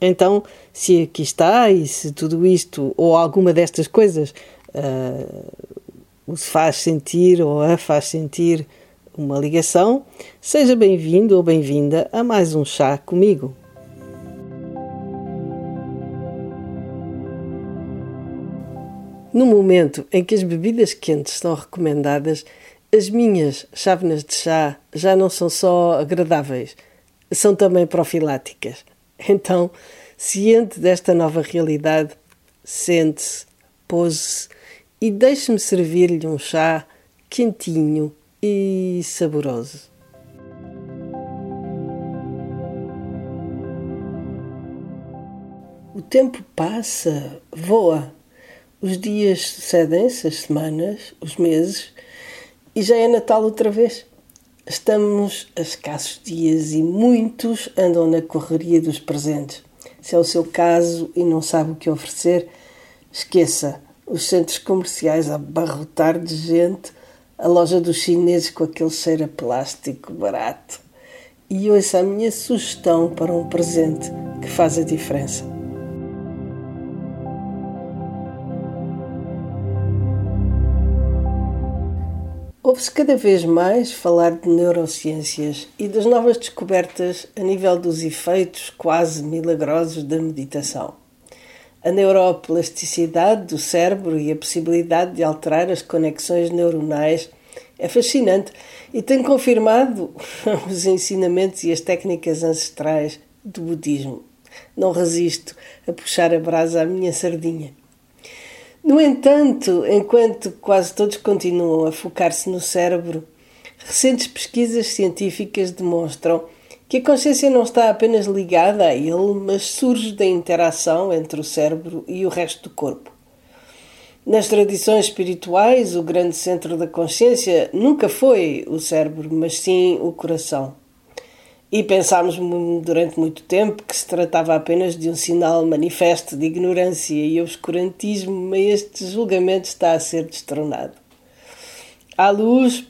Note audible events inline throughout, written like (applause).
Então, se aqui está e se tudo isto ou alguma destas coisas uh, o faz sentir ou a faz sentir uma ligação, seja bem-vindo ou bem-vinda a mais um chá comigo. No momento em que as bebidas quentes são recomendadas, as minhas chávenas de chá já não são só agradáveis, são também profiláticas. (laughs) Então, ciente desta nova realidade, sente-se, pose-se e deixe-me servir-lhe um chá quentinho e saboroso. O tempo passa, voa. Os dias cedem-se, as semanas, os meses, e já é Natal outra vez. Estamos a escassos dias e muitos andam na correria dos presentes. Se é o seu caso e não sabe o que oferecer, esqueça os centros comerciais a abarrotar de gente, a loja dos chineses com aquele cheiro a plástico barato. E ouça a minha sugestão para um presente que faz a diferença. Ouve-se cada vez mais falar de neurociências e das novas descobertas a nível dos efeitos quase milagrosos da meditação. A neuroplasticidade do cérebro e a possibilidade de alterar as conexões neuronais é fascinante e tem confirmado (laughs) os ensinamentos e as técnicas ancestrais do budismo. Não resisto a puxar a brasa à minha sardinha. No entanto, enquanto quase todos continuam a focar-se no cérebro, recentes pesquisas científicas demonstram que a consciência não está apenas ligada a ele, mas surge da interação entre o cérebro e o resto do corpo. Nas tradições espirituais, o grande centro da consciência nunca foi o cérebro, mas sim o coração. E pensámos durante muito tempo que se tratava apenas de um sinal manifesto de ignorância e obscurantismo, mas este julgamento está a ser destronado. À luz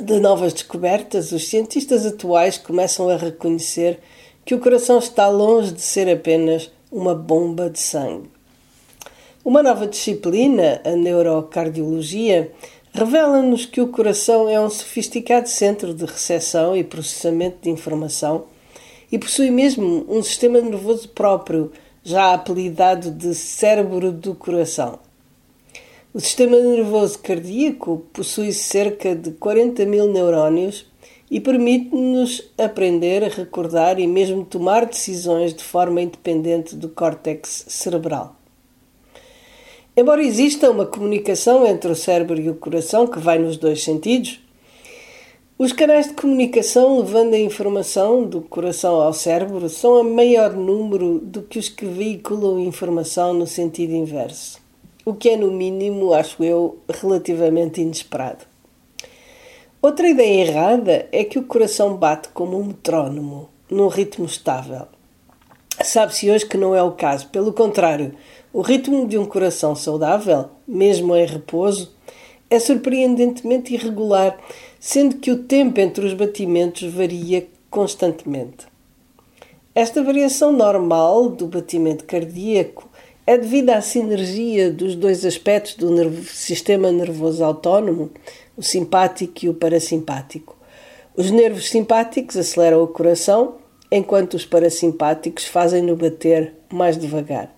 de novas descobertas, os cientistas atuais começam a reconhecer que o coração está longe de ser apenas uma bomba de sangue. Uma nova disciplina, a neurocardiologia, revela-nos que o coração é um sofisticado centro de recepção e processamento de informação e possui mesmo um sistema nervoso próprio, já apelidado de cérebro do coração. O sistema nervoso cardíaco possui cerca de 40 mil neurónios e permite-nos aprender, recordar e mesmo tomar decisões de forma independente do córtex cerebral. Embora exista uma comunicação entre o cérebro e o coração que vai nos dois sentidos, os canais de comunicação levando a informação do coração ao cérebro são a maior número do que os que veiculam informação no sentido inverso, o que é, no mínimo, acho eu, relativamente inesperado. Outra ideia errada é que o coração bate como um metrónomo, num ritmo estável. Sabe-se hoje que não é o caso, pelo contrário o ritmo de um coração saudável, mesmo em repouso, é surpreendentemente irregular, sendo que o tempo entre os batimentos varia constantemente. Esta variação normal do batimento cardíaco é devida à sinergia dos dois aspectos do nervo, sistema nervoso autónomo, o simpático e o parasimpático. Os nervos simpáticos aceleram o coração, enquanto os parasimpáticos fazem-no bater mais devagar.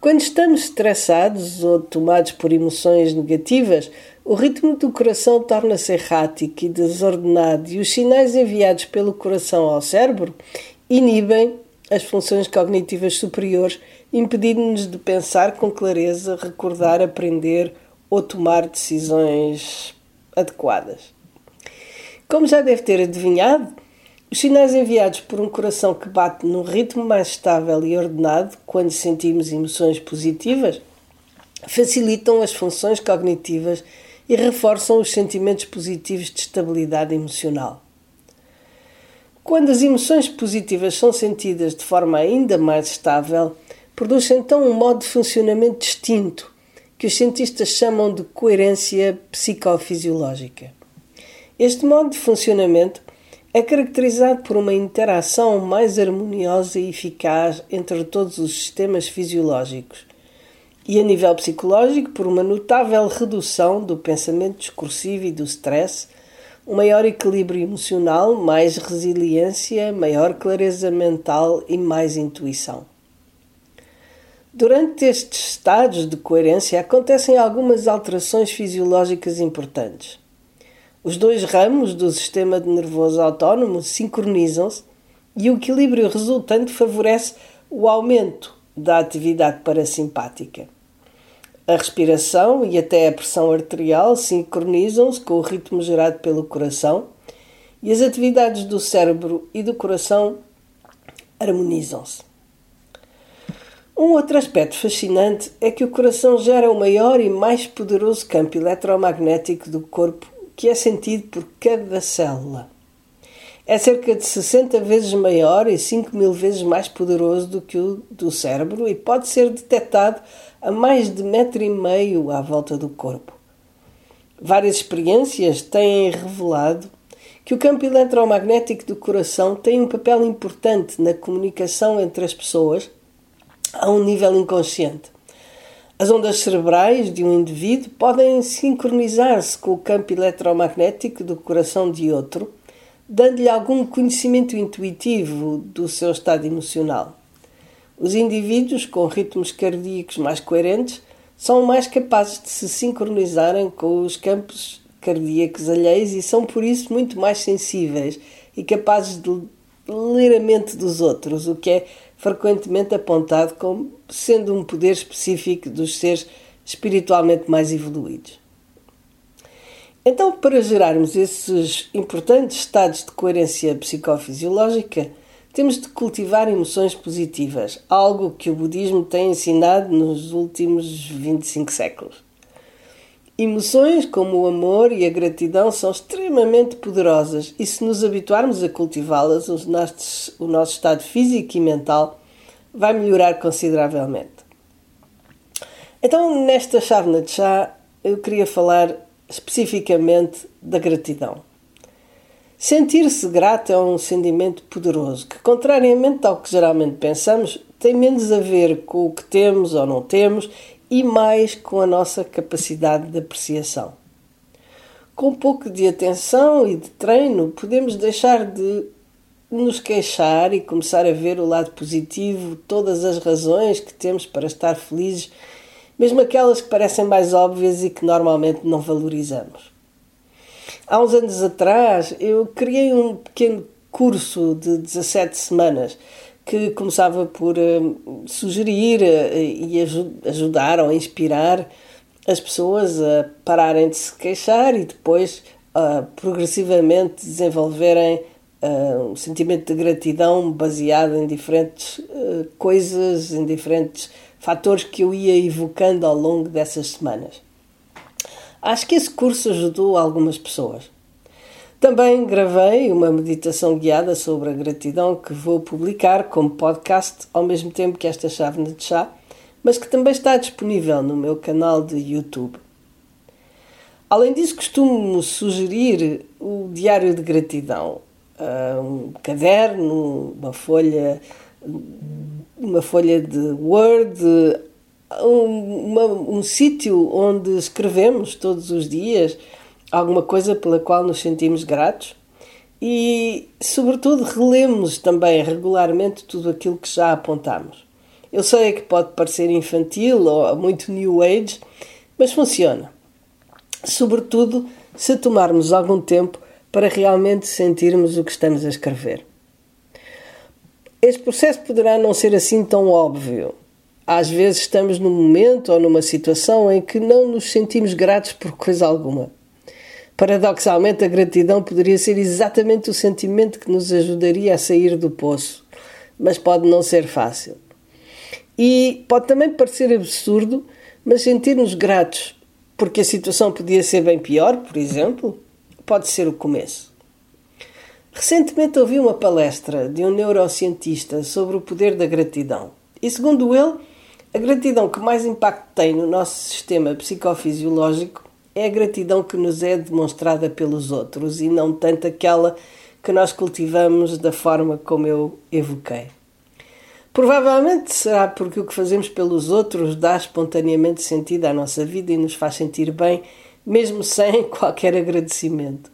Quando estamos estressados ou tomados por emoções negativas, o ritmo do coração torna-se errático e desordenado e os sinais enviados pelo coração ao cérebro inibem as funções cognitivas superiores, impedindo-nos de pensar com clareza, recordar, aprender ou tomar decisões adequadas. Como já deve ter adivinhado, Os sinais enviados por um coração que bate num ritmo mais estável e ordenado, quando sentimos emoções positivas, facilitam as funções cognitivas e reforçam os sentimentos positivos de estabilidade emocional. Quando as emoções positivas são sentidas de forma ainda mais estável, produz então um modo de funcionamento distinto, que os cientistas chamam de coerência psicofisiológica. Este modo de funcionamento é caracterizado por uma interação mais harmoniosa e eficaz entre todos os sistemas fisiológicos e, a nível psicológico, por uma notável redução do pensamento discursivo e do stress, um maior equilíbrio emocional, mais resiliência, maior clareza mental e mais intuição. Durante estes estados de coerência acontecem algumas alterações fisiológicas importantes. Os dois ramos do sistema nervoso autónomo sincronizam-se e o equilíbrio resultante favorece o aumento da atividade parasimpática. A respiração e até a pressão arterial sincronizam-se com o ritmo gerado pelo coração e as atividades do cérebro e do coração harmonizam-se. Um outro aspecto fascinante é que o coração gera o maior e mais poderoso campo eletromagnético do corpo que é sentido por cada célula. É cerca de 60 vezes maior e 5 mil vezes mais poderoso do que o do cérebro e pode ser detectado a mais de metro e meio à volta do corpo. Várias experiências têm revelado que o campo eletromagnético do coração tem um papel importante na comunicação entre as pessoas a um nível inconsciente. As ondas cerebrais de um indivíduo podem sincronizar-se com o campo eletromagnético do coração de outro, dando-lhe algum conhecimento intuitivo do seu estado emocional. Os indivíduos com ritmos cardíacos mais coerentes são mais capazes de se sincronizarem com os campos cardíacos alheios e são por isso muito mais sensíveis e capazes de ler a mente dos outros, o que é frequentemente apontado como sendo um poder específico dos seres espiritualmente mais evoluídos. Então, para gerarmos esses importantes estados de coerência psicofisiológica, temos de cultivar emoções positivas, algo que o budismo tem ensinado nos últimos 25 séculos. Emoções como o amor e a gratidão são extremamente poderosas e, se nos habituarmos a cultivá-las, o nosso, estado físico e mental vai melhorar consideravelmente. Então, nesta chávena de chá, eu queria falar especificamente da gratidão. Sentir-se grato é um sentimento poderoso que, contrariamente ao que geralmente pensamos, tem menos a ver com o que temos ou não temos e mais com a nossa capacidade de apreciação. Com um pouco de atenção e de treino, podemos deixar de nos queixar e começar a ver o lado positivo, todas as razões que temos para estar felizes, mesmo aquelas que parecem mais óbvias e que normalmente não valorizamos. Há uns anos atrás, eu criei um pequeno curso de 17 semanas que começava por uh, sugerir uh, e aj ajudar ou inspirar as pessoas a pararem de se queixar e depois progressivamente desenvolverem um sentimento de gratidão baseado em diferentes coisas, em diferentes fatores que eu ia evocando ao longo dessas semanas. Acho que esse curso ajudou algumas pessoas. Também gravei uma meditação guiada sobre a gratidão que vou publicar como podcast ao mesmo tempo que esta chávena de chá, mas que também está disponível no meu canal de YouTube. Além disso, costumo sugerir o diário de gratidão, ah, um caderno, uma folha, uma folha de Word, um, um sítio onde escrevemos todos os dias alguma coisa pela qual nos sentimos gratos e, sobretudo, relemos também regularmente tudo aquilo que já apontamos. Eu sei que pode parecer infantil ou muito new age, mas funciona. Sobretudo se tomarmos algum tempo para realmente sentirmos o que estamos a escrever. Este processo poderá não ser assim tão óbvio. Às vezes estamos num momento ou numa situação em que não nos sentimos gratos por coisa alguma. Paradoxalmente, a gratidão poderia ser exatamente o sentimento que nos ajudaria a sair do poço, mas pode não ser fácil. E pode também parecer absurdo, mas sentir-nos gratos porque a situação podia ser bem pior, por exemplo, pode ser o começo. Recentemente ouvi uma palestra de um neurocientista sobre o poder da gratidão. E segundo ele, a gratidão que mais impacto tem no nosso sistema psicofisiológico é a gratidão que nos é demonstrada pelos outros e não tanto aquela que nós cultivamos da forma como eu evoquei. Provavelmente será porque o que fazemos pelos outros dá espontaneamente sentido à nossa vida e nos faz sentir bem, mesmo sem (laughs) qualquer agradecimento.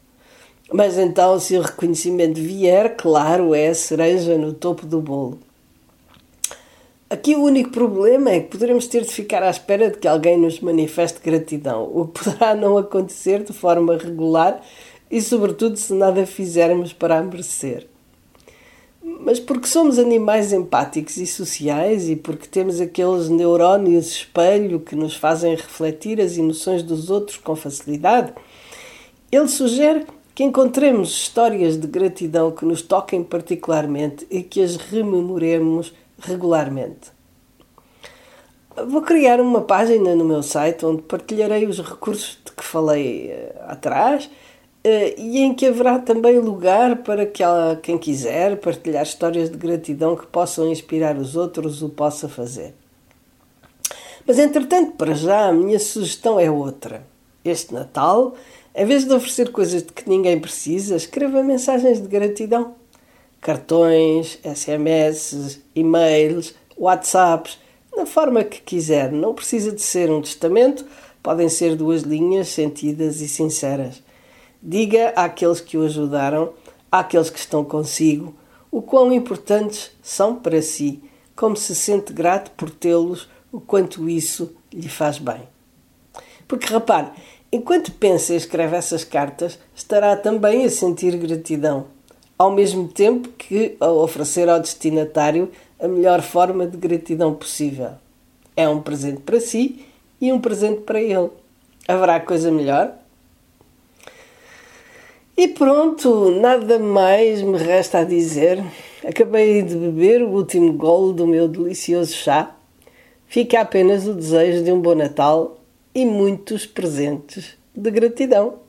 Mas então, se o reconhecimento vier, claro, é a cereja no topo do bolo. Aqui o único problema é que poderemos ter de ficar à espera de que alguém nos manifeste gratidão, o que poderá não acontecer de forma regular e, sobretudo, se nada fizermos para a merecer. Mas porque somos animais empáticos e sociais e porque temos aqueles neurónios espelho que nos fazem refletir as emoções dos outros com facilidade, ele sugere que encontremos histórias de gratidão que nos toquem particularmente e que as rememoremos regularmente. Vou criar uma página no meu site onde partilharei os recursos de que falei uh, atrás uh, e em que haverá também lugar para que ela, quem quiser partilhar histórias de gratidão que possam inspirar os outros o possa fazer. Mas entretanto, para já, a minha sugestão é outra. Este Natal, em vez de oferecer coisas de que ninguém precisa, escreva mensagens de gratidão cartões, SMS, e-mails, WhatsApps, da forma que quiser. Não precisa de ser um testamento, podem ser duas linhas sentidas e sinceras. Diga àqueles que o ajudaram, àqueles que estão consigo, o quão importantes são para si, como se sente grato por tê-los, o quanto isso lhe faz bem. Porque repare, enquanto pensa e escreve essas cartas, estará também a sentir gratidão ao mesmo tempo que a oferecer ao destinatário a melhor forma de gratidão possível. É um presente para si e um presente para ele. Haverá coisa melhor? E pronto, nada mais me resta a dizer. Acabei de beber o último golo do meu delicioso chá. Fica apenas o desejo de um bom Natal e muitos presentes de gratidão.